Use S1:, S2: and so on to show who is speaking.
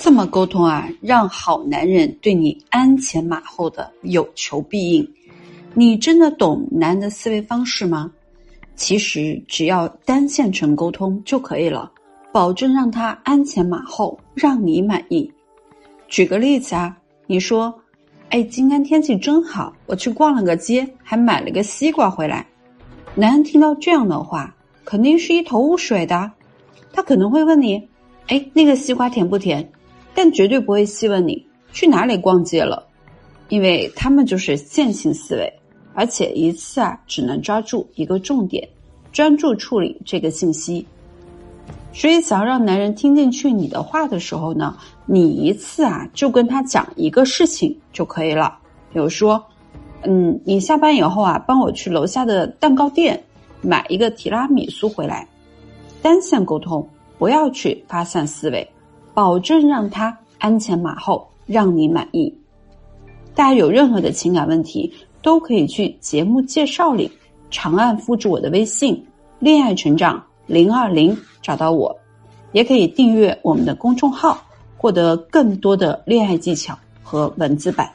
S1: 这么沟通啊，让好男人对你鞍前马后的有求必应。你真的懂男人的思维方式吗？其实只要单线程沟通就可以了，保证让他鞍前马后，让你满意。举个例子啊，你说：“哎，今天天气真好，我去逛了个街，还买了个西瓜回来。”男人听到这样的话，肯定是一头雾水的。他可能会问你：“哎，那个西瓜甜不甜？”但绝对不会细问你去哪里逛街了，因为他们就是线性思维，而且一次啊只能抓住一个重点，专注处理这个信息。所以，想要让男人听进去你的话的时候呢，你一次啊就跟他讲一个事情就可以了。比如说，嗯，你下班以后啊，帮我去楼下的蛋糕店买一个提拉米苏回来。单线沟通，不要去发散思维。保证让他鞍前马后，让你满意。大家有任何的情感问题，都可以去节目介绍里长按复制我的微信“恋爱成长零二零”找到我，也可以订阅我们的公众号，获得更多的恋爱技巧和文字版。